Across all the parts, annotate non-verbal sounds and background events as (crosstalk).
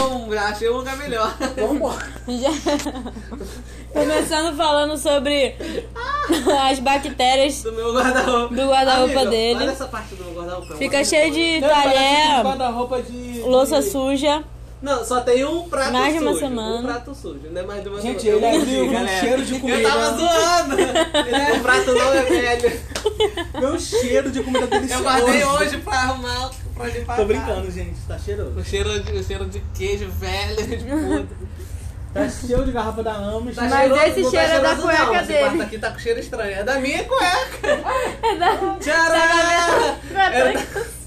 um, já achei um lugar melhor. Vambora. Já- (laughs) Começando falando sobre as bactérias Do meu guarda-roupa. Do guarda-roupa Amigo, dele. Olha essa parte do meu guarda-roupa. é fica cheio de Não, talher, guarda-roupa de... louça de- suja. Não, só tem um prato Mais de sujo. uma semana. Um prato sujo, não é mais de uma Gente, semana. ele Eu abriu menti, um cheiro de comida. Eu tava zoando. o prato não é velho. Meu cheiro de comida deliciosa. Eu guardei hoje pra arrumar, pra limpar Tô brincando, gente. Tá cheiroso. O cheiro, de, o cheiro de queijo velho, de (laughs) puta. Tá cheio de garrafa da Ames. Tá Mas cheiroso, esse não tá cheiro é da cheiroso cueca não. Esse dele. quarto aqui tá com cheiro estranho. É da minha cueca. (laughs) É da Tcharam!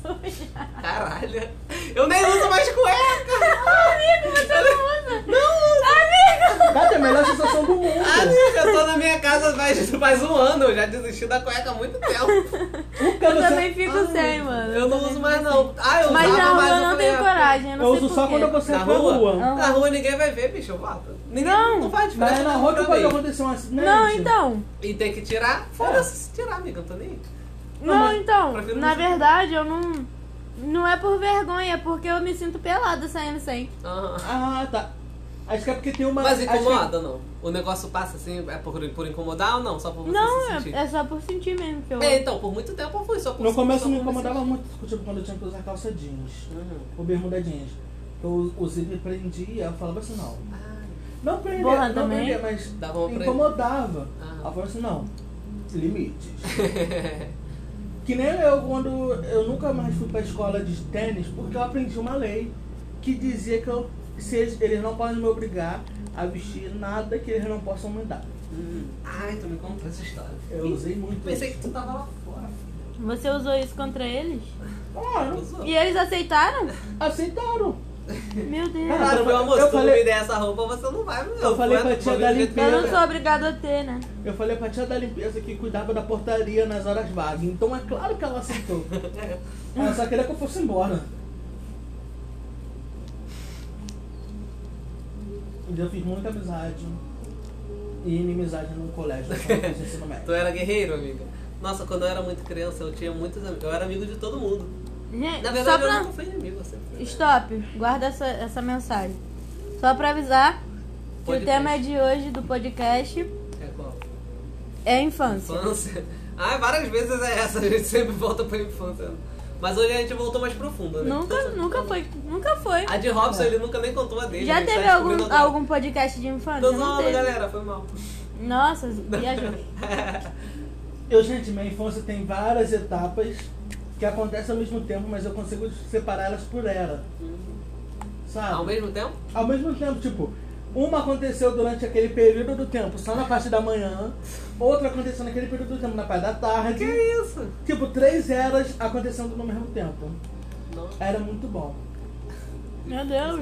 Suja. Caralho. Eu nem uso mais cueca. (laughs) Amigo, você não usa? Não! Amigo! Cara, é a melhor sensação do mundo. Amiga, eu tô na minha casa faz, faz um ano. Eu já desisti da cueca há muito tempo. Eu também fico sem, mano. Eu não também uso mais, não. Ah, eu Mas usava, na rua mas eu eu não tenho ah, coragem, eu não Eu sei uso só quando você Na vai pra rua? rua. Aham. Na rua ninguém vai ver, bicho, eu volto. Ninguém, Não. não faz diferença. Mas é na rua que pode acontecer um acidente. Não, então. E tem que tirar? Foda-se se tirar, amiga, não tô nem Não, mas- então. Na não- verdade, eu não. Não é por vergonha, é porque eu me sinto pelada saindo sem. Aham. Ah, tá. Acho que é porque tem uma. Mas que- incomoda ou não? O negócio passa assim, é por, por incomodar ou não? Só por você se Não, sentir? é, é só por sentir mesmo que eu. É, então, por muito tempo eu fui só por No começo me incomodava muito, tipo, quando eu tinha que usar calça jeans. Uhum. Ou bermuda jeans. Eu, o zíper prendia, eu falava assim, não. Ai. Não prendia, Porra, não também? prendia, mas Dava incomodava. Ah. Eu falava assim, não, limites. (laughs) que nem eu quando eu nunca mais fui pra escola de tênis, porque eu aprendi uma lei que dizia que eu, se eles, eles não podem me obrigar a vestir nada que eles não possam me dar. Hum. Ai, tu me contou essa história. Eu usei muito Pensei isso. que tu tava lá fora. Você usou isso contra eles? (laughs) Claro, Usou. E eles aceitaram? aceitaram. (laughs) Meu Deus. Eu meu fa- amor, eu se tu não falei- me der essa roupa, você não vai, meu. Eu falei pra Aguenta, tia da que Eu limpeza. não sou obrigado a ter, né? Eu falei pra tia da limpeza que cuidava da portaria nas horas vagas. Então é claro que ela aceitou. (laughs) Ela só queria que eu fosse embora. Um dia eu fiz muita amizade. E inimizade no colégio, (laughs) ensino Tu era guerreiro, amiga. Nossa, quando eu era muito criança, eu tinha muitos amigos. Eu era amigo de todo mundo. Gente, Na só verdade, eu pra... nunca fui inimigo, eu sempre fui. Stop, guarda essa, essa mensagem. Só pra avisar que Podcast. o tema de hoje do podcast É qual? é infância. Infância. (laughs) Ah, várias vezes é essa, a gente sempre volta pra infância. Mas hoje a gente voltou mais profundo, né? Nunca, nunca foi, nunca foi. A de Robson, ele nunca nem contou a dele. a Já tá teve algum, descobrindo agora. algum podcast de infância? Tô Não galera, foi mal. Nossa, viajou. (laughs) Eu, gente, minha infância tem várias etapas que acontecem ao mesmo tempo, mas eu consigo separar elas por era. Sabe? Ao mesmo tempo? Ao mesmo tempo, tipo, uma aconteceu durante aquele período do tempo, só na parte da manhã, outra aconteceu naquele período do tempo, na parte da tarde. Que isso? Tipo, três eras acontecendo no mesmo tempo. Não. Era muito bom. Meu Deus,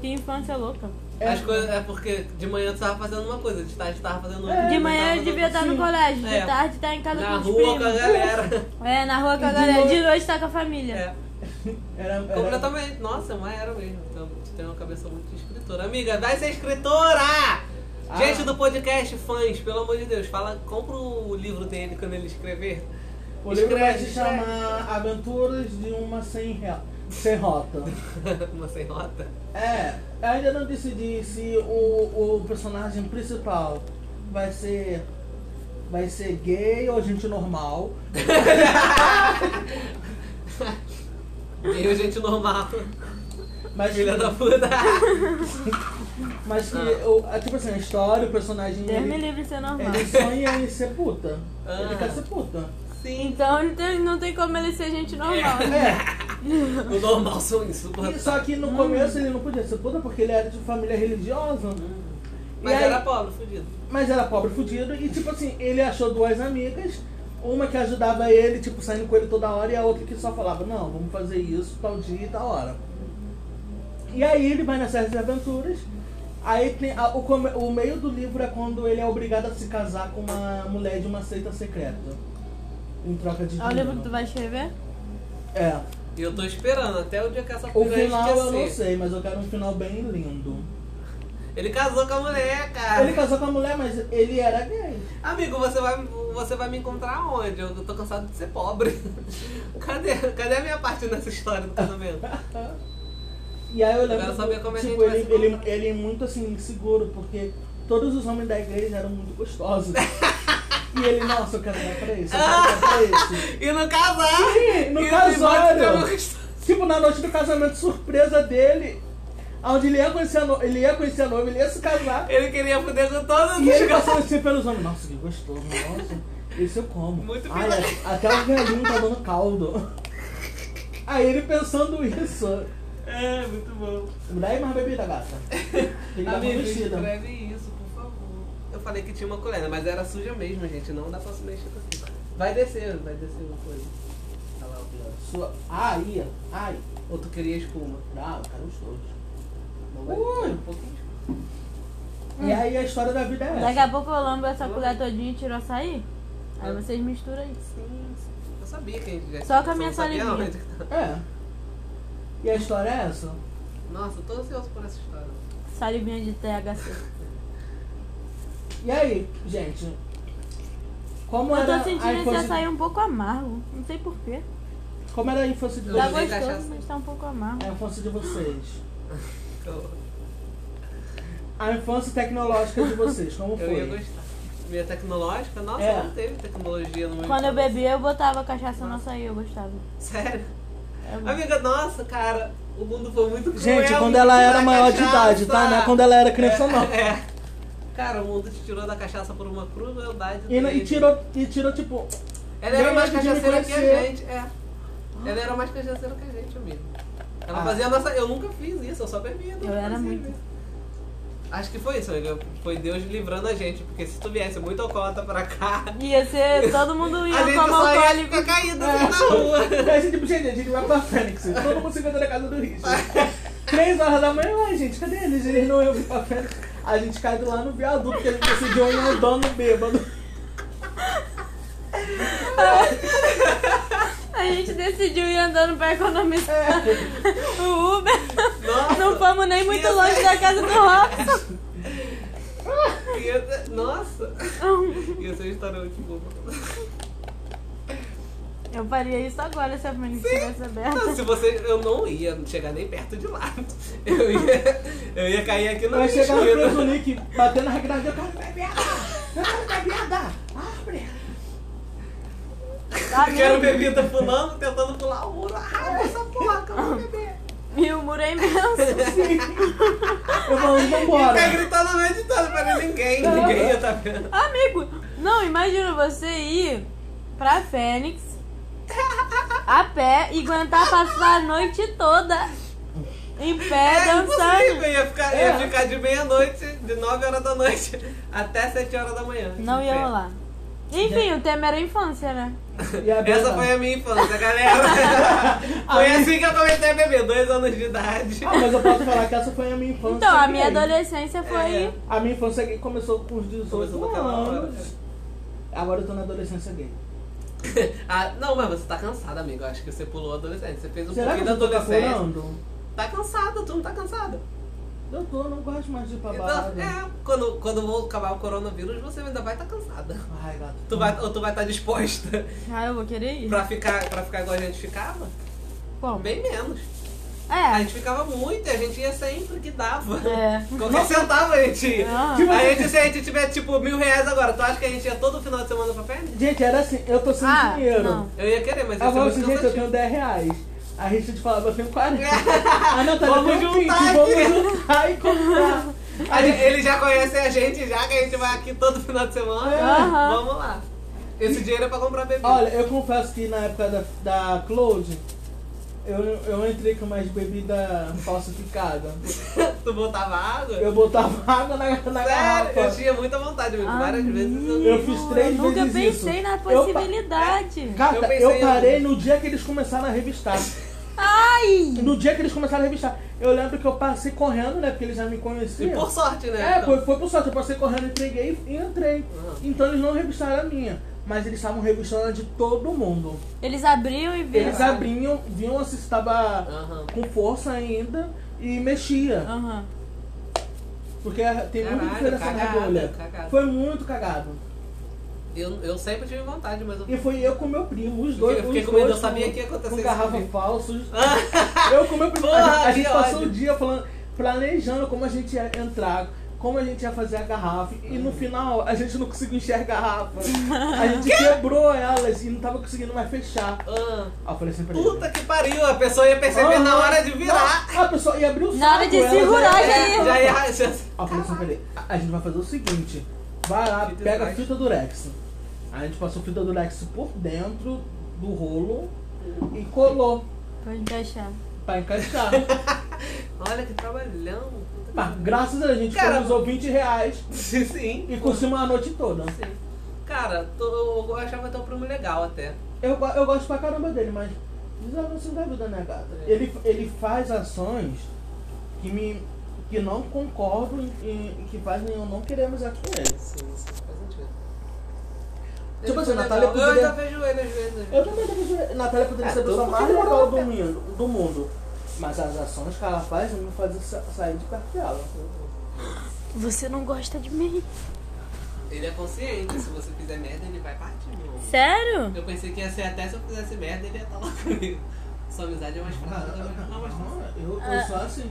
que infância louca. É, As coisas é porque de manhã tu tava fazendo uma coisa, de tarde tu tava fazendo outra. É, De manhã eu devia estar no sim. colégio, de É. tarde tá em casa Na com os rua com a galera. (laughs) É, na rua com a E de galera. noite- De noite tá com a família. É. (laughs) Era, era, Completamente. Nossa, mas era mesmo. Então, tu tem uma cabeça muito de escritora. Amiga, vai ser escritora! Ah. Gente do podcast, fãs, pelo amor de Deus, fala, compra o livro dele quando ele escrever. O livro vai se escreve. chamar Aventuras de uma Sem, Rea- sem Rota. (laughs) Uma sem nota. É, eu ainda não decidi se o, o personagem principal vai ser. Vai ser gay ou gente normal. (laughs) E gente normal. Mas Filha que, da puta. (laughs) mas que Ah. o, a- tipo assim, a história, o personagem. Deus me Ele, livre de ser normal. ele sonha em ser puta. Ele Ah. quer ser puta. Sim. Então não tem, não tem como ele ser gente normal. né? É. (laughs) O normal são insuportáveis. só que no começo ele não podia ser puta porque ele era de família religiosa. Mas E aí- era pobre, fudido. Mas era pobre fudido e tipo assim, ele achou duas amigas, uma que ajudava ele, tipo, saindo com ele toda hora, e a outra que só falava, não, vamos fazer isso tal dia e tal hora. E aí ele vai nas séries de aventuras, aí tem a- o, o meio do livro é quando ele é obrigado a se casar com uma mulher de uma seita secreta. Em troca de É o dinheiro. livro que tu vai escrever? É. E eu tô esperando até o dia que essa O final eu não esquecer. sei, mas eu quero um final bem lindo. Ele casou com a mulher, cara. Ele casou com a mulher, mas ele era gay. Amigo, você vai, você vai me encontrar onde? Eu tô cansado de ser pobre. (laughs) Cadê, cadê a minha parte nessa história do casamento? (laughs) E aí eu Eu lembro, quero saber como é que tipo, a gente ele, ele, encontrar. ele é muito assim, inseguro, porque todos os homens da igreja eram muito gostosos. (laughs) e ele, nossa, eu quero dar pra esse, eu quero dar pra esse. (laughs) E no casar! Sim, no casório. Tipo, na noite do casamento surpresa dele, onde ele ia conhecer a noiva, ele ia conhecer a noiva, ele ia se casar. Ele queria foder com todos E ele os passando assim pelos homens, nossa, que gostoso, nossa, esse eu como. Muito Ai, filé. a- até o velhinho tá dando caldo. Aí ele pensando isso. É, muito bom. Me dá aí mais bebida, gata. Tem que dar uma Amigo, mexida. escreve. Eu falei que tinha uma colher, né? mas era suja mesmo, gente. Não dá pra se mexer assim. Vai descer, vai descer uma coisa. Olha lá o pior. Sua... Ah, ia. Ai. Ou tu queria espuma? Dá, eu quero os dois. Não Ui. um pouquinho de espuma. E aí a história da vida é essa. Daqui a pouco eu lambo essa colher todinha e tiro açaí. Aí vocês misturam isso. Sim, sim. Eu sabia que a gente já Só com a minha não sabia salivinha. tá. É. E a história é essa. Nossa, eu tô ansioso por essa história. Salivinha de THC. E aí, gente? Como Eu era tô sentindo a esse infância... açaí um pouco amargo. Não sei porquê. Como era a infância de Tá vocês? gostoso, cachaça. mas tá um pouco amargo. A infância de vocês. A infância tecnológica de vocês, como eu ia foi? gostar. Minha tecnológica? Nossa, É. não teve tecnologia no meu Quando eu bebia, eu botava cachaça no açaí, eu gostava. Sério? É. Amiga, nossa, cara, o mundo foi muito cruel. Gente, quando ela era maior de cachaça. idade, tá? Não é quando ela era criança, é, não. É. Cara, o mundo te tirou da cachaça por uma crueldade. E, e tirou, e tirou, tipo... Ela era mais cachaceira que a gente, é. Ela era mais cachaceira que a gente, amigo. Ela Ah. fazia a nossa. Eu nunca fiz isso, eu só bebia. Eu era muito. Acho que foi isso, amiga. Foi Deus livrando a gente, porque se tu viesse muito alcoólatra pra cá, Ia ser, (laughs) todo mundo ia a ia alcoólico. ficar caído É. assim na rua. E a gente, tipo, gente, a gente vai pra Fênix. Todo mundo se encontra na casa do Richard. (laughs) Três horas da manhã, ué, gente, cadê eles? Eles não iam vir pra Fênix. A gente cai lá no viaduto, porque a gente decidiu ir andando bêbado. A gente decidiu ir andando pra economizar É. o Uber. Nossa. Não fomos nem muito longe da casa do Robson. Nossa! Ia ser uma história muito boa. Eu faria isso agora se a Fênix estivesse aberta. Não, se você. Eu não ia chegar nem perto de lá. Eu ia, eu ia cair aqui no Vai chegar no esquina. preso Nick, batendo na grade, eu quero bebida! Eu quero bebida! Abre! Tá Eu quero bebida pulando, tentando pular o muro. Ah, essa porra que eu vou beber. E o muro é imenso. (laughs) Eu vou, E vambora! tá gritando no meio de todo pra ninguém. Ninguém ia tá vendo. Amigo, não, imagina você ir pra Fênix a pé e aguentar passar a noite toda em pé É impossível, dançando. ia ficar, ia ficar de meia-noite, de 9 horas da noite (laughs) até 7 horas da manhã. Não ia rolar. Enfim, o tema era infância, né? E a Essa foi a minha infância, galera. (laughs) foi assim que eu comecei a beber, dois anos de idade. Ah, mas eu posso falar que essa foi a minha infância. Então, a minha gay. adolescência foi. É. A minha infância gay começou com uns 18 Começou naquela hora. anos. Agora eu tô na adolescência gay. (laughs) Ah, não, mas você tá cansada, amigo. Eu acho que você pulou a adolescência. Você fez um Será pouquinho da adolescência. furando? Tá cansada, tu não tá cansada. Eu tô, não gosto mais de ir pra Então, balada. é, quando, quando vou acabar o coronavírus, você ainda vai estar tá cansada. Ai, gato. Tu vai, ou tu vai estar disposta Ah, eu vou querer ir. pra ficar, pra ficar igual a gente ficava? Bom, Bem menos. A é. gente ficava muito e a gente ia sempre que dava. É. Qualquer centavo a gente ia. Ah. Tipo, A gente, se a gente tiver tipo mil reais agora, tu acha que a gente ia todo final de semana pra perna? Gente, era assim, eu tô sem Ah, dinheiro. não. Eu ia querer, mas ia Ela ser falou muito assim, gente, eu tenho 10 reais. A Richard falava, eu tenho 40. (laughs) Ah, não, tá Vamos juntar 20, vamos aqui. juntar e comprar. A gente- Eles já conhecem a gente, já que a gente vai aqui todo final de semana. Aham. Vamos lá. Esse dinheiro é pra comprar bebida. Olha, eu confesso que na época da, da Cloud, eu, eu entrei com mais bebida falsificada. (laughs) tu botava água? Eu botava água na, na Sério, garrafa. eu tinha muita vontade, amigo. Várias vezes eu. Eu fiz três eu nunca vezes pensei isso. na Eu possibilidade. Eu eu, pensei em parei no dia que eles começaram a revistar. Ai! No dia que eles começaram a revistar. Eu lembro que eu passei correndo, né? Porque eles já me E conheciam. por sorte, né? É, Então. foi, foi por sorte. Eu passei correndo, entreguei e entrei. Aham. Então eles não revistaram a minha. Mas eles estavam revistando a de todo mundo. Eles abriam e viram. Eles abriam, viam se estava Aham. com força ainda e mexia. Aham. Porque tem muita diferença na bolha. cagada. Foi muito cagado. Eu, eu sempre tive vontade, mas eu. E foi eu com meu primo, os dois. Eu fiquei os com medo, dois eu sabia com- que ia acontecer Com garrafa comigo. falsa. os- (laughs) Eu com meu primo. Porra, a gente, a gente que passou ódio. o dia falando, planejando como a gente ia entrar, como a gente ia fazer a garrafa. E no final a gente não conseguiu enxergar a garrafa. A gente (laughs) quebrou elas e não tava conseguindo mais fechar. Ah, Aí eu falei assim pra ele. puta que pariu, a pessoa ia perceber na Aham. hora de virar. Não, a pessoa ia abrir o Na hora saco, de segurar, já É, ia. já ia. Aí eu falei assim pra ele, a gente vai fazer o seguinte, vai lá, Fita pega a fita durex. Aí a gente passou fita durex por dentro do rolo e colou Pode encaixar. pra encaixar. (laughs) Olha que trabalhão. Mas, graças a Deus, a gente Cara, economizou 20 reais (laughs) Sim, sim. e curtimos a noite toda. Sim. Cara, tô- eu achava teu primo legal até. Eu, eu gosto pra caramba dele, mas desavanço da vida, né, gata? É. Ele, ele faz ações que me que não concordo e que fazem eu não querer amizade com ele. Sim, sim, faz sentido. Tipo Ele assim, Natália legal. Eu poderia- ainda vejo ele às vezes. Eu também devo Natália poderia É, ser a pessoa mais legal moral, do mundo, do mundo. Mas as ações que ela faz não me fazem sa- sair de perto dela. Você não gosta de mim. Ele é consciente, se você fizer merda, ele vai partir. Sério? Eu pensei que ia ser até se eu fizesse merda, ele ia estar lá comigo. Sua amizade é mais fraca, também. Não, mas não, eu, Ah. eu sou assim.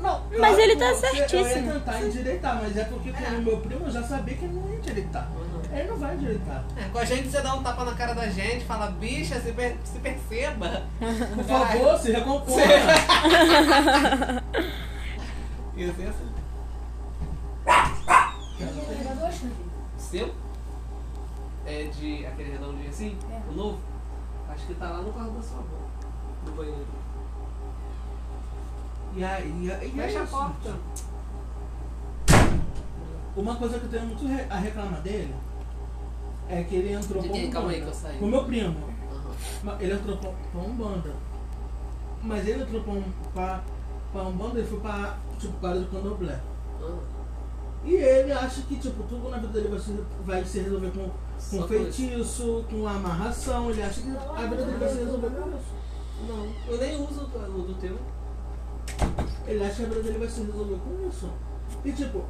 Não, Mas claro ele que tá você- Eu certíssimo. ia tentar endireitar, mas é porque com o meu primo eu já sabia que ele não ia endireitar. Uhum. Ele não vai endireitar. É, com a gente você dá um tapa na cara da gente, fala, bicha, se, per- se perceba. Por favor, se recomponha. Ia ser assim. Seu? É de aquele redondinho assim? É. O novo? Acho que tá lá no quarto da sua avó. No banheiro. E e é Fecha a isso. porta. Uma coisa que eu tenho muito re- a reclamar dele é que ele entrou com um Calma aí banda. que eu saí. Com o meu primo. Mas Ele entrou pra, pra Umbanda. Mas ele entrou pra, um, pra, Umbanda, ele foi pra, tipo, para do candomblé. Aham. E ele acha que, tipo, tudo na vida dele vai se, vai se resolver com, com com feitiço, com amarração. Ele acha que a vida dele vai se resolver com isso. Não, eu nem uso o do, o do teu. Ele acha que a vida dele vai se resolver com isso. E, tipo,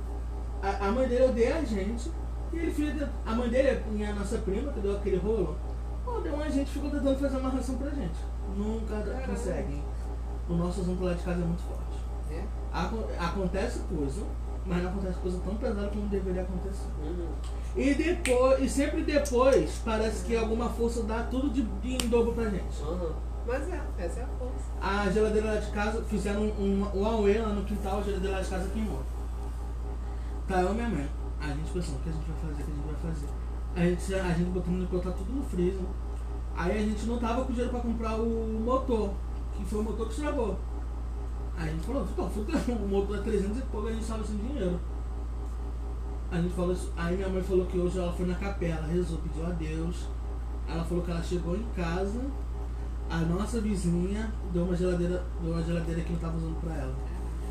a, a mãe dele odeia a gente. E ele fica. A mãe dele, minha nossa prima, que deu aquele rolo, odeia a gente ficou tentando fazer amarração pra gente. Nunca conseguem. O nosso assunto lá de casa é muito forte. É? Aco- acontece coisa, mas não acontece coisa tão pesada como deveria acontecer. Uhum. E depois, e sempre depois, parece que alguma força dá tudo de, de em dobro pra gente. Aham. Mas é, essa é a força. A geladeira lá de casa, fizeram um, um, um lá no quintal, a geladeira lá de casa queimou. Tá eu e minha mãe. A gente pensando, o que a gente vai fazer, o que a gente vai fazer. A gente, a gente botando botar tudo no freezer. Aí a gente não tava com dinheiro pra comprar o motor, que foi o motor que estragou. Aí a gente falou, pô, fudeu, (laughs) o motor é 300 e pouco, a gente tava sem dinheiro. A gente falou isso, aí minha mãe falou que hoje ela foi na capela, rezou, pediu a Deus. Ela falou que ela chegou em casa, a nossa vizinha deu uma geladeira, deu uma geladeira que não tava usando pra ela.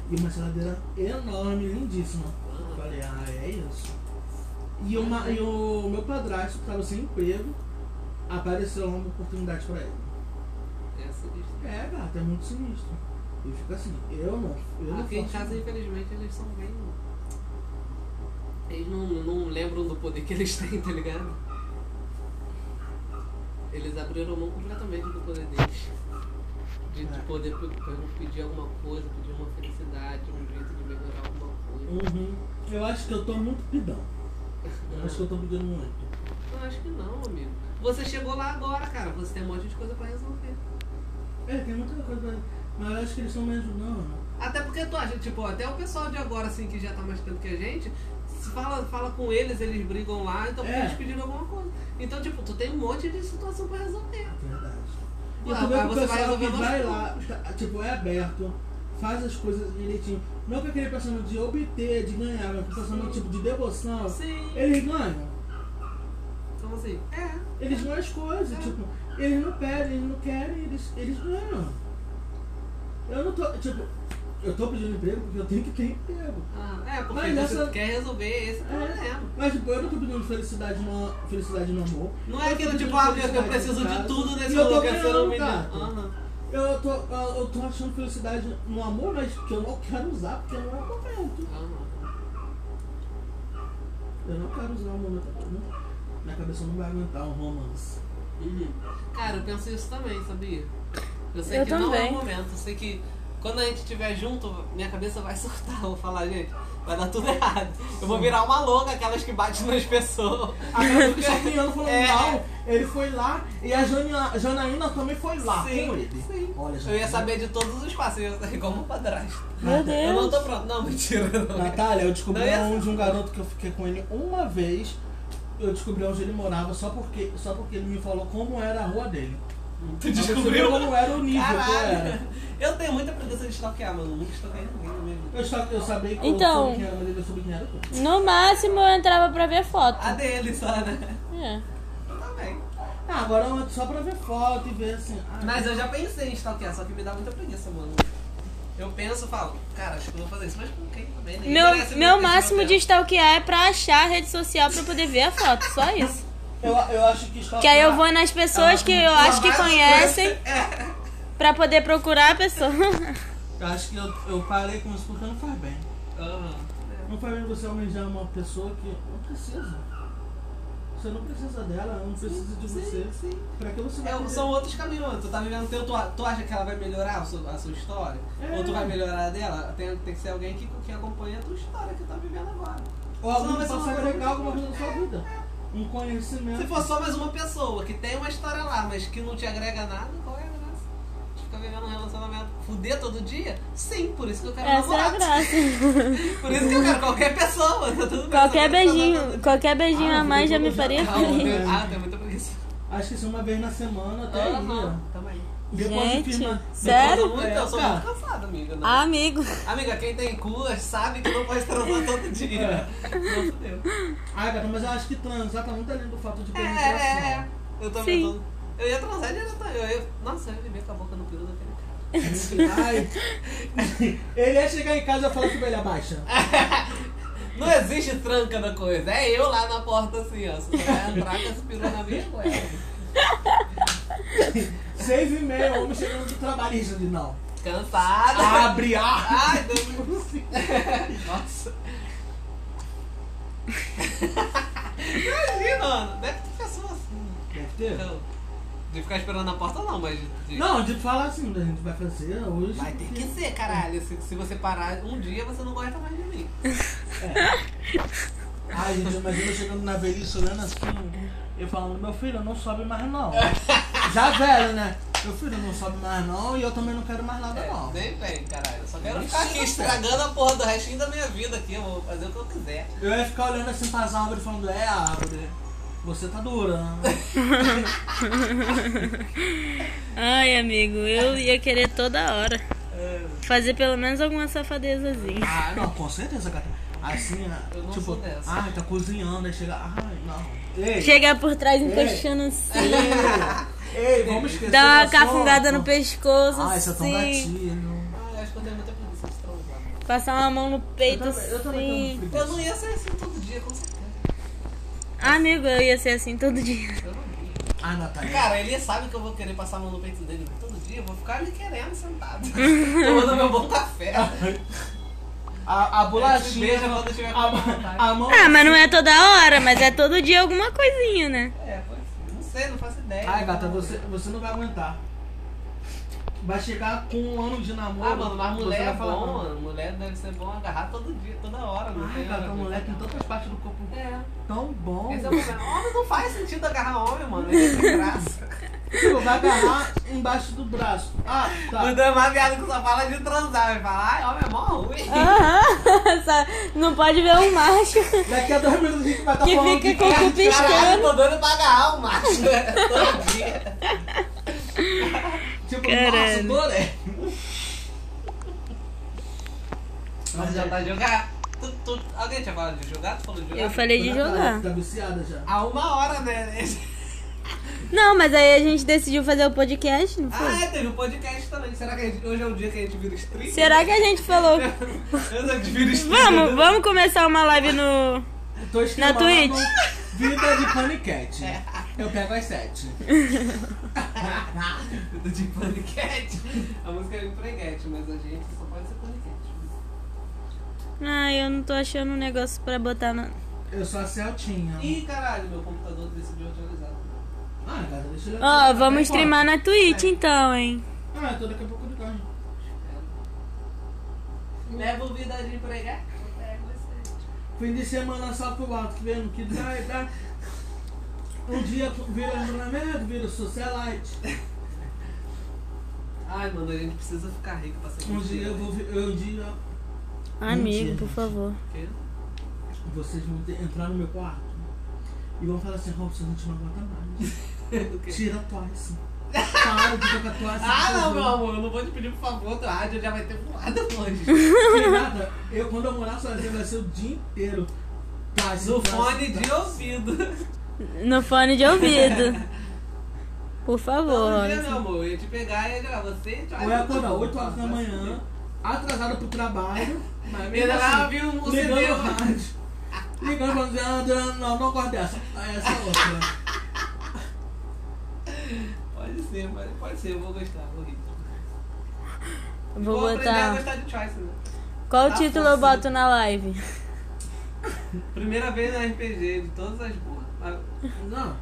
E uma geladeira enorme, lindíssima. Eu falei, ah, é isso. E, uma, e o meu padrasto, que tava sem emprego, apareceu uma oportunidade pra ele. É sinistro. É, gata, é muito sinistro. E fica assim, eu não. Eu não Aqui em casa, isso. infelizmente, eles são bem. Eles não, não lembram do poder que eles têm, tá ligado? Eles abriram mão completamente do poder deles. De, de É. poder pe- pe- pedir alguma coisa, pedir uma felicidade, um jeito de melhorar alguma coisa. Uhum. Eu acho que eu tô muito pidão. Eu acho que eu tô pedindo muito. Eu acho que não, amigo. Você chegou lá agora, cara. Você tem um monte de coisa pra resolver. É, tem muita coisa, pra- mas eu acho que eles estão me ajudando. Até porque tu acha, tipo, até o pessoal de agora, assim, que já tá mais tempo que a gente, se fala, fala com eles, eles brigam lá, então É. eles pediram alguma coisa. Então, tipo, tu tem um monte de situação pra resolver. É verdade. E Ué, mas que o você vai pessoal que vai lá, tá, tipo, é aberto, faz as coisas direitinho. Não com aquele pensamento de obter, de ganhar, mas com pensamento tipo de devoção. Sim. Eles ganham. Então, assim, é. Eles ganham as coisas, É. tipo, eles não pedem, eles não querem, eles, eles ganham. Eu não tô, tipo, eu tô pedindo emprego porque eu tenho que ter emprego. Ah, é, porque Mas você essa- quer resolver esse problema. Mas tipo, eu não tô pedindo felicidade no, felicidade no amor. Não é tô aquilo tipo, ah, eu- preciso de tudo nesse E eu tô mundo, eu um ganhando. Aham. Eu tô, eu, eu tô achando felicidade no amor, mas que eu não quero usar porque não é o momento. Aham. Eu não quero usar o momento. Não, Minha cabeça não vai aguentar um romance. Uhum. Cara, eu penso isso também, sabia? Eu sei Eu que não é também. o momento. Eu sei que quando a gente estiver junto, minha cabeça vai (laughs) surtar. Eu vou falar, gente, vai dar tudo errado. Eu vou virar uma louca, aquelas que batem nas pessoas. O (laughs) Sofriano falou É. mal, ele foi lá e a Jana- a Janaína também foi lá Sim, com ele. sim. Olha, Eu ia saber de todos os passos, eu ia saber como um padrasto. Meu Eu não Deus. tô pronto. Não, mentira. Não. Natália, eu descobri Não onde um garoto que eu fiquei com ele uma vez. Eu descobri onde ele morava só porque, só porque ele me falou como era a rua dele. (laughs) Tu descobriu? como era o nível. Caralho. Eu tenho muita preguiça de stalkear, mano. Nunca stalkeei ninguém na minha vida. Eu, só, eu sabia que Então. eu soube quem era, mas eu soube quem era tu. No máximo eu entrava pra ver foto. A dele só, né? É. Eu também. Ah, agora eu entro só pra ver foto e ver assim. ah, Mas eu já pensei em stalkear, só que me dá muita preguiça, mano. Eu penso e falo, cara, acho que eu vou fazer isso, mas com quem também? Meu, meu máximo meu de stalkear é pra achar a rede social pra poder ver a foto. Só isso. Eu, eu acho que está. Que aí eu vou nas pessoas que eu acho que conhecem É. pra poder procurar a pessoa. Eu acho que eu, eu parei com isso porque não faz bem. Não faz bem você almejar uma pessoa que não precisa. Você não precisa dela, ela não precisa de você. Sim, sim. Pra que você vai É, são outros caminhos. Tu tá vivendo o teu, tu, tu acha que ela vai melhorar a sua, a sua história? É. Ou tu vai melhorar a dela? Tem, tem que ser alguém que, que acompanha a tua história que tu tá vivendo agora. Ou alguém que possa agregar alguma coisa na sua vida. Um conhecimento. Se for só mais uma pessoa que tem uma história lá, mas que não te agrega nada, qual é a graça? De ficar vivendo um relacionamento fuder todo dia? Sim, por isso que eu quero Essa é a namorado. graça. (laughs) Por isso que eu quero qualquer pessoa, tá tudo bem. Qualquer beijinho, qualquer beijinho Ah, a mais já me faria Ah, feliz. Ah, tem muita preguiça. Acho que se uma vez na semana até aí. Aham, também. Depois Gente, de firma- sério? Eu, muito, eu sou muito cansada, amiga. Não. Ah, amigo. Amiga, quem tem cu sabe que não pode transar todo (laughs) dia. É. Não fudeu. Ah, gata, mas eu acho que transar tá muito além do fato de É, penetração. é, é. Eu também Sim. tô. Eu ia transar direto. Eu ia... Nossa, eu ia beber com a boca no peru daquele cara. Ai. Ele ia chegar em casa e falar que ele abaixa. (laughs) Não existe tranca na coisa. É eu lá na porta assim, ó. Você vai entrar com esse peru na minha coisa. (laughs) Seis e meia, homem chegando do trabalhista de não. Cansada. Abre a. Ai, Deus Nossa. Imagina, mano. Deve ter pessoa assim. Deve ter. Não, de ficar esperando na porta não, mas de... Não, de falar assim, a gente vai fazer hoje. Vai ter que ser, caralho. Se, se você parar um dia, você não gosta mais de mim. Ai, gente, imagina chegando na velhice olhando assim. Eu falando, meu filho, não sobe mais não. (laughs) Já velho, né? Meu filho, não sobe mais não e eu também não quero mais nada não. Nem vem, caralho. Eu só quero ficar aqui estragando a porra do restinho da minha vida aqui. Eu vou fazer o que eu quiser. Eu ia ficar olhando assim pras árvores falando, é árvore, você tá dura. (laughs) Ai, amigo, eu ia querer toda hora. Fazer pelo menos alguma safadezazinha. Ah, não, com certeza, cara. Assim, Eu não tipo, ai, tá cozinhando, aí chega, ai, não. Ei, Chegar por trás encoxando assim. ei, (laughs) ei, vamos esquecer. Dar uma cafungada no pescoço, Ah, isso é tão assim. gatilho. Ah, eu acho que eu tenho muita preguiça de transar. Passar uma mão no peito, Eu também- eu também assim. Eu não ia ser assim todo dia, com certeza. Ah, amigo, eu ia ser assim todo dia. Eu não ia. Ah, Natália. Cara, ele sabe que eu vou querer passar a mão no peito dele todo dia. Eu vou ficar ali querendo, sentado. (laughs) Tomando meu bom café. (laughs) A, a bolachinha. beija quando tiver a, a mão. Ah, mas não é toda hora, mas é todo dia alguma coisinha, né? É, pode ser. Não sei, não faço ideia. Ai, gata, você, você não vai aguentar. Vai chegar com um ano de namoro. Ah, mano, mas mulher é falar, bom, não. mano. Mulher deve ser bom agarrar todo dia, toda hora. Não Ai, hora. mulher tem tantas partes do corpo É. tão bom. Esse é o. Homem não faz sentido agarrar homem, mano. Tem (laughs) graça. Tipo, vai agarrar embaixo do braço. Ah, tá. O Dan é mais viado que só fala de transar. Vai falar, ai, homem é mó ruim. Aham. (laughs) Não pode ver um macho Daqui a dois minutos a gente vai estar que falando fica com o cu Caralho, piscando. tô doido pra agarrar o macho. né? Todo dia. (laughs) Tipo, Caralho. nossa, adorei. Mas já tá jogar? Tu, tu, alguém tinha falado de jogar? Tu falou de jogar? Eu falei de jogar. Tá viciada já. Há uma hora, né? Não, mas aí a gente decidiu fazer o podcast, não foi? Ah, é, teve um podcast também. Será que gente- hoje é o dia que a gente vira stream? Será que a gente falou? Eu não viro stream. Vamos, vamos começar uma live no. Tô Na Twitch. Vida de paniquete. Eu pego às sete. Do de paniquete. A música é empreguete, mas a gente só pode ser paniquete. Ai, eu não tô achando um negócio pra botar na. Eu sou a Celtinha. Ih, caralho, meu computador decidiu atualizar. Ah, cara, deixa eu Ó, vamos streamar na Twitch então, hein? Ah, tô daqui a pouco de carro. Leva o vida de empregar. Fim de semana só pro alto, que vendo que dá, dá. Um dia vira relacionamento, vira socialite. Ai, mano, a gente precisa ficar rico pra ser Um dia eu vou vi- um dia Amigo, por favor. Quê? vocês vão ter- entrar no meu quarto e vão falar assim, Robson, a gente não aguenta mais. (laughs) Tira a tosse. Para de tocar tosse. Ah, não, meu amor, eu não vou te pedir por favor, tua rádio já vai ter voado longe. Porque nada, eu quando eu morar sozinho vai ser o dia inteiro. Tosse, No fone de ouvido. (laughs) No fone de ouvido. Por favor, dia, Robson. meu amor, eu ia te pegar e ia gravar você. Ou é acordar 8 horas da manhã, atrasado pro trabalho, (laughs) mas mesmo vai assim, ouvir um- o ligando o rádio. Ligando pra dizer, "Ah, não, não gosto dessa. Essa é outra. Pode ser, pode, pode ser, eu vou gostar, vou rir. Vou aprender a botar. gostar de Choice, né? Qual Ah, título eu boto na live? (laughs) Primeira vez no RPG de todas as burras. Ah, Não.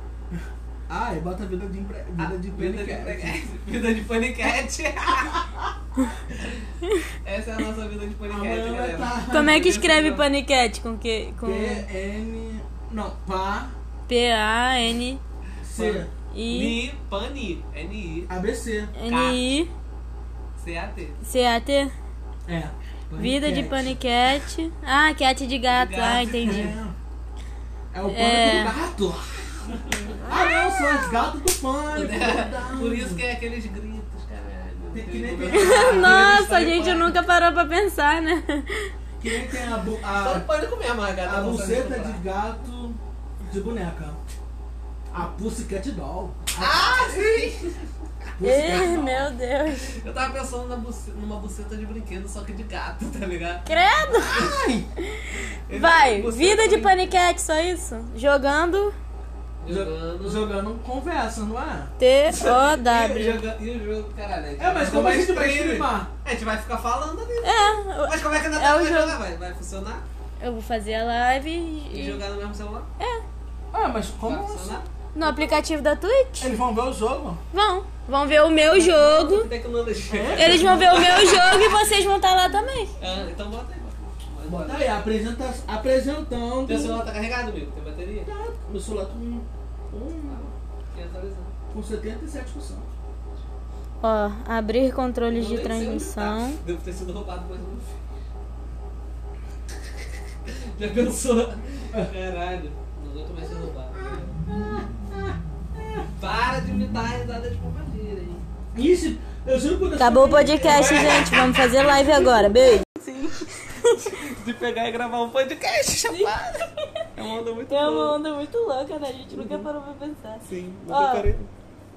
Ah, e bota a vida de, empre... vida de vida de paniquete. (laughs) Vida de paniquete. (laughs) Essa é a nossa vida de paniquete, vai galera. estar. Como é que escreve paniquete? Com que? Com P-N. Não, Pá. P-A-N-I. C. Ni, pani, N-I, ABC. N-I. C-A-T. C-A-T? É. Vida de paniquete. Ah, cat de gato. De gato. Ah, entendi. É. É o pânico É. do gato. Ah, não, são as gatas do pânico. verdade. Por isso que é aqueles gritos, caralho. Tem que nem Tem- tem- Nossa, a gente nunca parou pra pensar, né? Que nem tem a, bu- Só a, pânico mesmo, a gata a buceta de gato de boneca. A Pussycat Doll. Ah, sim! Ih, meu Deus. Eu tava pensando na buce- numa buceta de brinquedo, só que de gato, tá ligado? Credo. (laughs) Ele- Vai, buceta vida de paniquete, só isso? Jogando Jogando. Jogando conversa, não é? (laughs) E, T-O-W. e o jogo, caralho. gente É, mas como a gente vai stream? streamar? A gente vai ficar falando ali. É, Mas como é que ainda É tá o vai jogo. jogar? Vai, vai funcionar? eu vou fazer a live E e... jogar no mesmo celular? Ah, mas Vai como funcionar? No aplicativo da Twitch. Eles vão ver o jogo? Vão, vão ver o meu jogo. Tecnologia. Eles vão ver o meu jogo e vocês vão estar lá também. Ah, então bota aí. bota. Aí, apresenta, apresentando. Teu celular tá carregado, amigo? Tem bateria? Tá, Meu celular tá com, com, atualizar? com 77%. Ó, abrir controles de onde transmissão. tá. Deve ter sido roubado, não vi. (laughs) Já pensou? (laughs) Caralho. Não aguento mais ser roubado. Para de imitar a risada de pombagira, hein? Ixi, eu juro por Deus. Acabou o podcast, gente. Vamos fazer live agora. Beijo. (laughs) De pegar e gravar um podcast, chapado. É uma onda muito É uma boa. onda muito louca, né? A gente nunca parou pra pensar. Sim, Ó, nunca parei.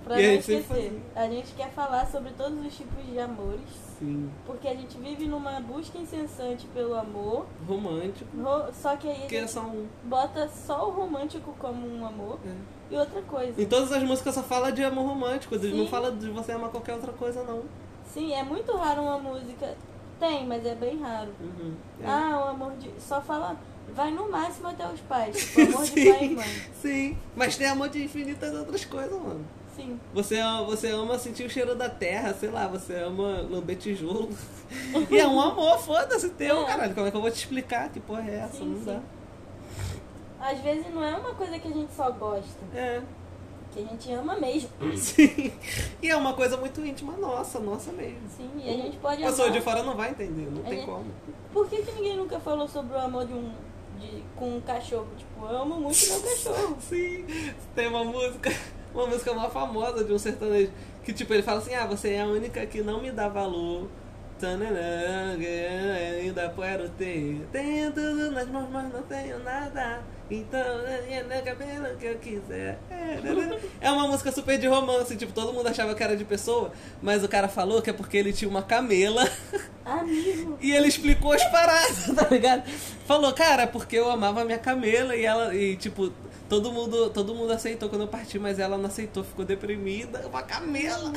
Pra E não esquecer, a gente quer falar sobre todos os tipos de amores. Sim. Porque a gente vive numa busca incessante pelo amor. Romântico. ro- Só que aí Que é só um. bota só o romântico como um amor. É. E outra coisa. Em todas as músicas só fala de amor romântico, eles não Sim. fala de você amar qualquer outra coisa, não. Sim, é muito raro uma música. Tem, mas é bem raro. Uhum. É. Ah, o amor de. Só fala. Vai no máximo até os pais. (laughs) Amor de pai e sim, mãe. sim. Mas tem amor de infinitas outras coisas, mano. Sim. Você, ama- você ama sentir o cheiro da terra, sei lá, você ama lamber tijolo. (laughs) e é um amor, foda-se teu, É. caralho. Como é que eu vou te explicar? Que porra é essa? Sim, não sim. dá. Às vezes não é uma coisa que a gente só gosta. É. Que a gente ama mesmo. (laughs) Sim. E é uma coisa muito íntima nossa, nossa mesmo. Sim, e a gente pode A pessoa amar. de fora não vai entender, não A tem gente- como. Por que, que ninguém nunca falou sobre o amor de um. De, com um cachorro? Tipo, eu amo muito meu (laughs) cachorro. Sim, tem uma música, uma música mais famosa de um sertanejo, que tipo, ele fala assim, ah, você é a única que não me dá valor. Tananã, ainda quero ter. Tenho tudo nas mãos, mas não tenho nada. Então, é na cabelo que eu quiser. É uma música super de romance, tipo, todo mundo achava que era de pessoa, mas o cara falou que é porque ele tinha uma camela. Amigo. (laughs) E ele explicou as paradas, (laughs) tá ligado? Falou, cara, porque eu amava a minha camela e ela, e tipo, todo mundo, todo mundo aceitou quando eu parti, mas ela não aceitou, ficou deprimida, uma camela.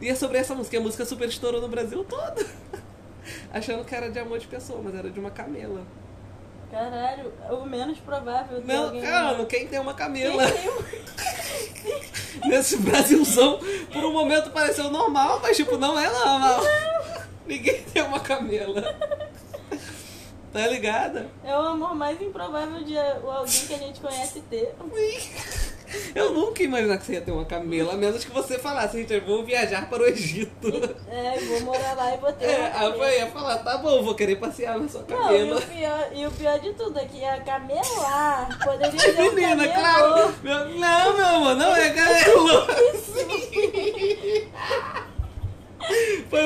E é sobre essa música, a música super estourou no Brasil todo. (laughs) Achando que era de amor de pessoa, mas era de uma camela. Caralho, o menos provável de Não, alguém... cara, quem tem uma Quem Camila? tem um- (laughs) Nesse Brasilzão, por um momento pareceu normal, mas tipo, não é normal. Ninguém tem uma Camila. Tá ligada? É o amor mais improvável de alguém que a gente conhece ter. (laughs) Eu nunca ia imaginar que você ia ter uma Camila, a menos que você falasse, gente, eu vou viajar para o Egito. (laughs) É, vou morar lá e vou ter É, camela. eu ia falar, tá bom, vou querer passear na sua Não, e Camila. o, pior, e o pior de tudo é que a camelar poderia (laughs) ser um Menina, camelô. claro! Não, meu amor, não é Camelo!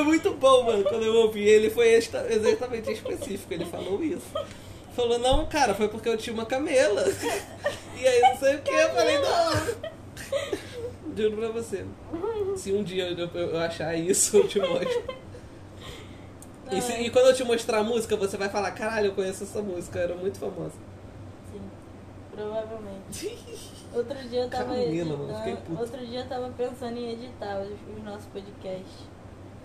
Foi muito bom, mano, quando eu ouvi ele, foi exatamente específico, ele falou isso. Falou, não, cara, foi porque eu tinha uma camela. (laughs) E aí não sei o que, eu falei, não. (laughs) Juro pra você. Se um dia eu, eu- achar isso, eu te mostro. E, se- e quando eu te mostrar a música, você vai falar, caralho, eu conheço essa música, era muito famosa. Sim, provavelmente. (laughs) Outro dia eu tava mano, fiquei editando. puto. Outro dia eu tava pensando em editar os, os nossos podcasts.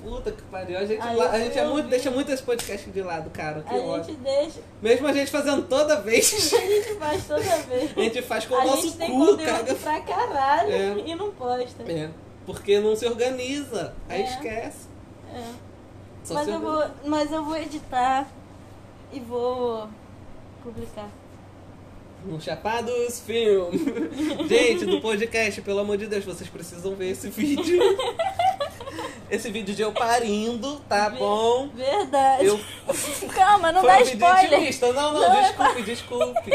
Puta que pariu. A gente, Aí a gente é muito, deixa muito esse podcast de lado, cara. Que A ódio. gente deixa. Mesmo a gente fazendo toda vez. (laughs) A gente faz toda vez. A gente faz com o A nosso gente tem cu, conteúdo cara. pra caralho É. e não posta. É. Porque não se organiza. Aí É. esquece. É. Só Mas eu, vou, mas eu vou editar e vou publicar. No Chapados Film. (laughs) gente, do podcast, pelo amor de Deus, vocês precisam ver esse vídeo. (laughs) Esse vídeo de eu parindo, tá bom? Verdade. Eu (laughs) Calma, não Foi dá um spoiler. Não, não, Não, desculpe, desculpe.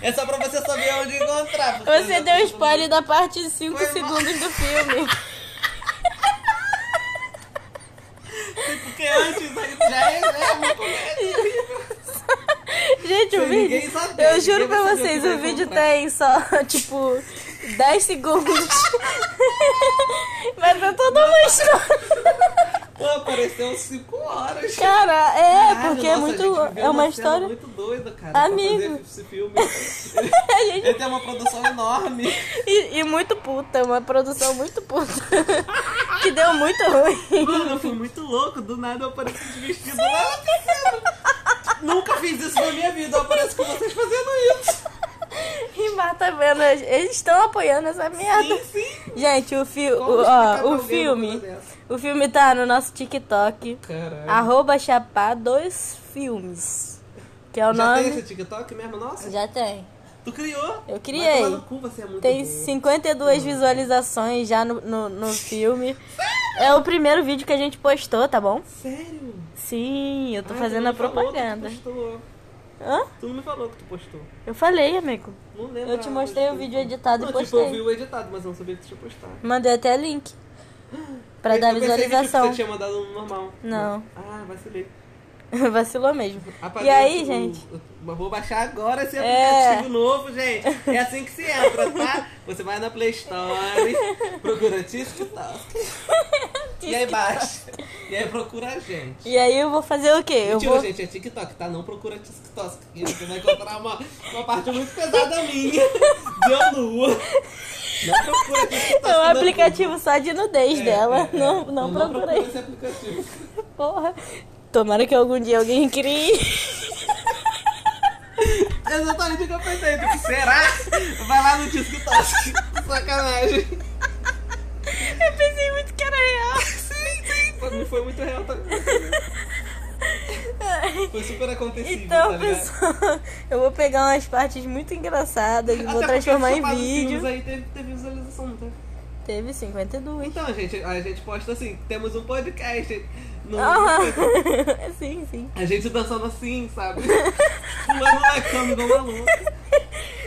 É só pra você saber onde encontrar. Você eu deu spoiler da parte 5 Foi mal. segundos do filme. Porque antes já é, é. (laughs) Gente, o vídeo. saber, Eu juro pra vocês, o vídeo comprar. tem só, (laughs) tipo, 10 segundos. Mas é toda uma história. Pô, apareceu 5 horas. Cara, é, Caralho, porque é nossa, a muito. É uma cena história. muito doida, cara. Amigo. Esse filme. (laughs) Gente- Ele tem uma produção enorme. E, e muito puta, uma produção muito puta. (laughs) que deu muito ruim. Mano, eu fui muito louco. Do nada eu apareci de vestido lá. Nunca fiz isso na minha vida. Eu apareço com vocês fazendo isso. (laughs) E tá vendo, eles estão apoiando essa merda. Sim, sim. Gente, o, fi o, ó, o filme. O filme tá no nosso TikTok. Caralho. Arroba Chapá dois filmes. Que é o Já tem esse nome. TikTok mesmo? Nossa. Já tem. Tu criou? Eu criei. cu, é Tem bom. 52 visualizações já no, no, no (laughs) filme. É o primeiro vídeo que a gente postou, tá bom? Sério? Sim, eu tô Ah, fazendo a me falou Hã? Tu não me falou que tu postou. Eu falei, amigo. Não lembro. Eu te mostrei o vídeo editado não, e Tipo, eu vi postei. o editado, mas eu não sabia que tu tinha postado. Mandei até link. Pra Eu dar pensei que, tipo, visualização. você tinha mandado no normal. Não. Ah, vacilei. (laughs) Vacilou mesmo. Apaguei E aí, o- gente? O- Vou baixar agora esse É. aplicativo novo, gente. É assim que se entra, tá? Você vai na Play Store, procura TikTok. e aí baixa. E aí procura a gente. E aí eu vou fazer o quê? Eu Mentira, vou. gente, é TikTok, tá? Não procura TikTok. Você vai encontrar uma, uma parte muito pesada minha de eu nua. Não procura TikTok. É um não aplicativo só de nudez É, dela. é, é. Não, não procura procurei. esse aplicativo. Porra. Tomara que algum dia alguém crie. (laughs) Exatamente o que eu pensei. Tipo, será? Vai lá no TikTok. Sacanagem. (laughs) Eu pensei muito que era real. (laughs) Sim, sim. Pra mim foi muito real também. Foi super acontecido, Então, tá pessoal, eu vou pegar umas partes muito engraçadas e vou transformar em vídeo. Aí teve, teve visualização, não teve? Teve 52. Então, a gente, a gente posta assim, temos um podcast. No, Aham. sim, sim. A gente dançando assim, sabe? Pulando na cama igual maluco.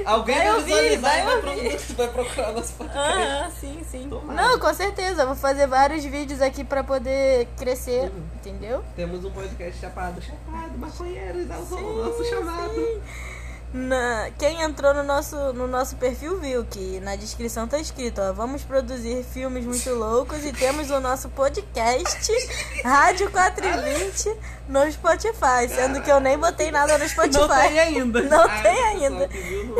Alguém Vai visualizar vai e vai, ouvir. vai procurar nosso (laughs) podcast. Aham, sim, sim. Tomara. Não, com certeza. Vou fazer vários vídeos aqui pra poder crescer, entendeu? Temos um podcast chapado, chapado, maconheiros, é o nosso chamado. Na- quem entrou no nosso, no nosso perfil viu que na descrição tá escrito, ó, vamos produzir filmes muito (laughs) loucos e temos o nosso podcast Rádio 420 no Spotify, sendo que eu nem botei nada no Spotify. Não tem ainda. (laughs) Não Ah, tem ainda. viu,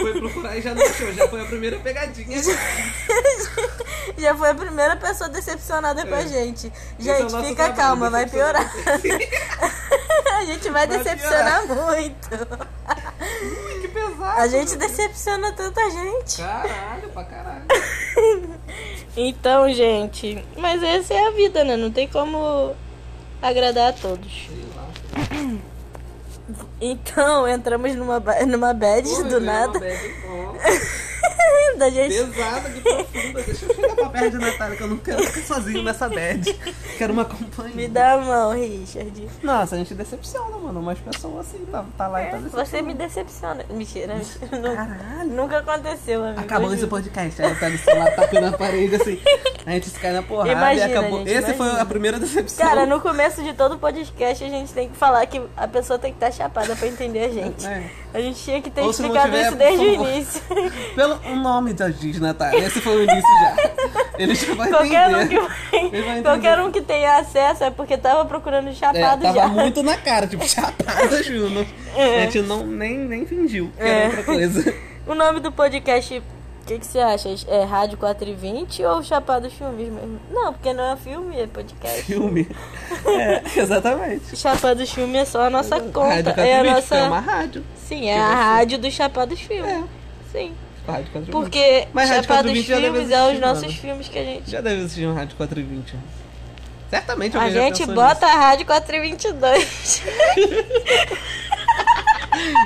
foi procurar e já não achou, já foi a primeira pegadinha. (laughs) Já foi a primeira pessoa decepcionada com a É. gente. É Gente, nosso fica calma, vai piorar. a gente vai Vai decepcionar muito. A gente decepciona tanta gente. Caralho, pra caralho. (laughs) Então, gente, mas essa é a vida, né? Não tem como agradar a todos. Sei lá. Então, entramos numa, numa bad Pô, do nada. uma bad (laughs) bom. da gente. Pesada, que profunda. Deixa eu chegar pra perto de Natália, que eu não quero ficar sozinho nessa bad. Quero uma companhia. Me dá a mão, Richard. Nossa, a gente decepciona, mano. Umas pessoas assim, tá, tá lá e tá decepcionando. Você me decepciona. Mentira. Nu- Caralho. Nunca aconteceu, amigo. Acabou esse podcast. Aí eu pego o celular, tapo na parede assim. A gente se cai na porrada Imagina, e acabou. gente, Esse foi imagina. a primeira decepção. Cara, no começo de todo podcast a gente tem que falar que a pessoa tem que estar chapada pra entender a gente. É. A gente tinha que ter Ou não explicado tiver, isso desde o início. Pelo o nome já diz, Natália. Esse foi o início já. Ele já vai Qualquer um, entender. que, Ele vai qualquer entender. um que tenha acesso é porque tava procurando É, chapado tava já. muito na cara, tipo, chapada, Juno. É. A gente não, nem, nem fingiu que É. era outra coisa. (laughs) O nome do podcast, o que, que você acha? É Rádio 420 ou Chapado Filmes mesmo? Não, porque não é filme, é podcast. Filme. É, (laughs) exatamente. Chapado Filme é só a nossa conta. Rádio é a 420, nossa. foi uma rádio. Sim, é que a você- rádio do Chapados Filmes. É. Sim. Rádio 420. Porque Mas Rádio 420 já deve Filmes é os nossos mano. filmes que a gente. Já deve existir um Rádio 420. Certamente A alguém já gente bota a rádio 422.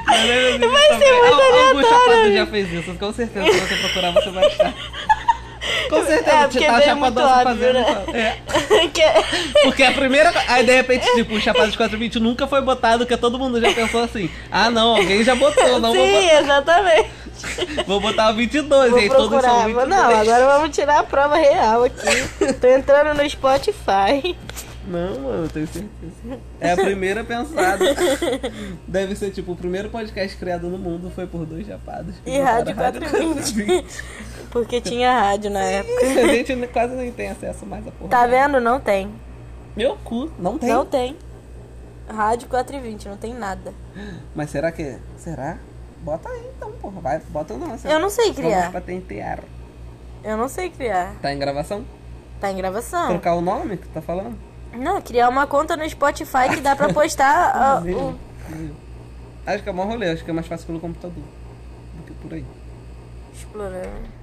Vai ser muito Algum chapado aleatório. já fez isso, com certeza. Se você procurar, você vai achar. Com certeza, É, porque tá chapadão muito se óbvio, fazendo. né? É. (laughs) Que- Porque a primeira. Aí de repente, tipo, o Chapado de 420 nunca foi botado, porque todo mundo já pensou assim: ah, não, alguém já botou, não vou Sim, exatamente. (laughs) Vou botar o 22, Vou gente, todos são procurar. 22. Não, agora vamos tirar a prova real aqui. Tô entrando no Spotify. Não, mano, eu tenho certeza. É a primeira pensada. (laughs) Deve ser tipo, o primeiro podcast criado no mundo foi por dois chapados. E Rádio 420. Porque tinha rádio na época. A gente quase nem tem acesso mais a porra. Tá vendo? Não tem. Meu cu, não tem. Não tem. Rádio 420, não tem nada. Mas será que. Será? Bota aí então, porra. Vai, bota o nosso. Eu não sei Vamos criar. patentear. Eu não sei criar. Tá em gravação? Tá em gravação. Trocar o nome que tá falando? Não, criar uma conta no Spotify que dá pra postar (laughs) o. Acho que é maior rolê, acho que é mais fácil pelo computador do que por aí. Explorando.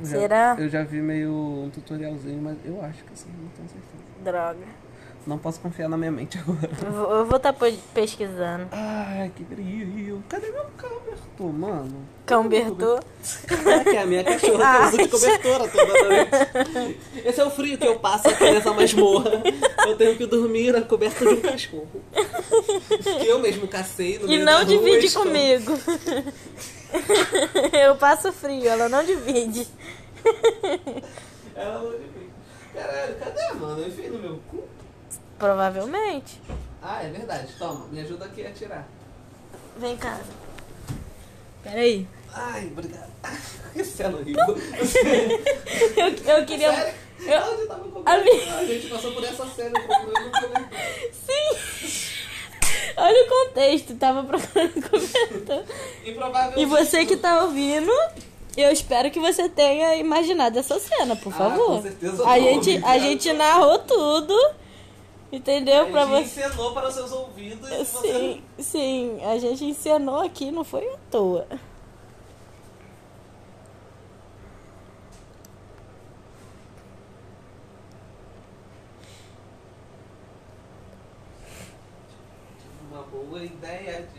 Já- Será? eu já vi meio um tutorialzinho, mas eu acho que sim, não tenho certeza. Droga. Não posso confiar na minha mente (laughs) agora. Eu vou- estar pesquisando. Ai, que brilho. Cadê meu cobertor, mano? Cão Bertô. (laughs) Aqui é a minha cachorra que eu uso de cobertura toda noite. Esse é o frio que eu passo aqui nessa masmorra. Eu tenho que dormir a coberta de um cachorro. Que eu mesmo cacei no E não rua, divide estou- comigo. (laughs) Eu passo frio, ela não divide. Ela não divide. Caralho, cadê, mano? Eu enfiei no meu cu. Provavelmente. Ah, é verdade. Toma, me ajuda aqui a tirar. Vem cá. Peraí. Ai, obrigado. (laughs) Esse é horrível. (laughs) Eu, eu queria. Sério? Eu- tava A minha- A gente passou por essa cena. Sim! Olha o contexto, tava procurando cobertor. E provavelmente... E você que tá ouvindo, eu espero que você tenha imaginado essa cena, por Ah, favor. com certeza a não, gente, a gente narrou tudo, entendeu? Pra A gente você. encenou para os seus ouvidos. e você- Sim, sim, a gente encenou aqui, não foi à toa. Uma boa ideia de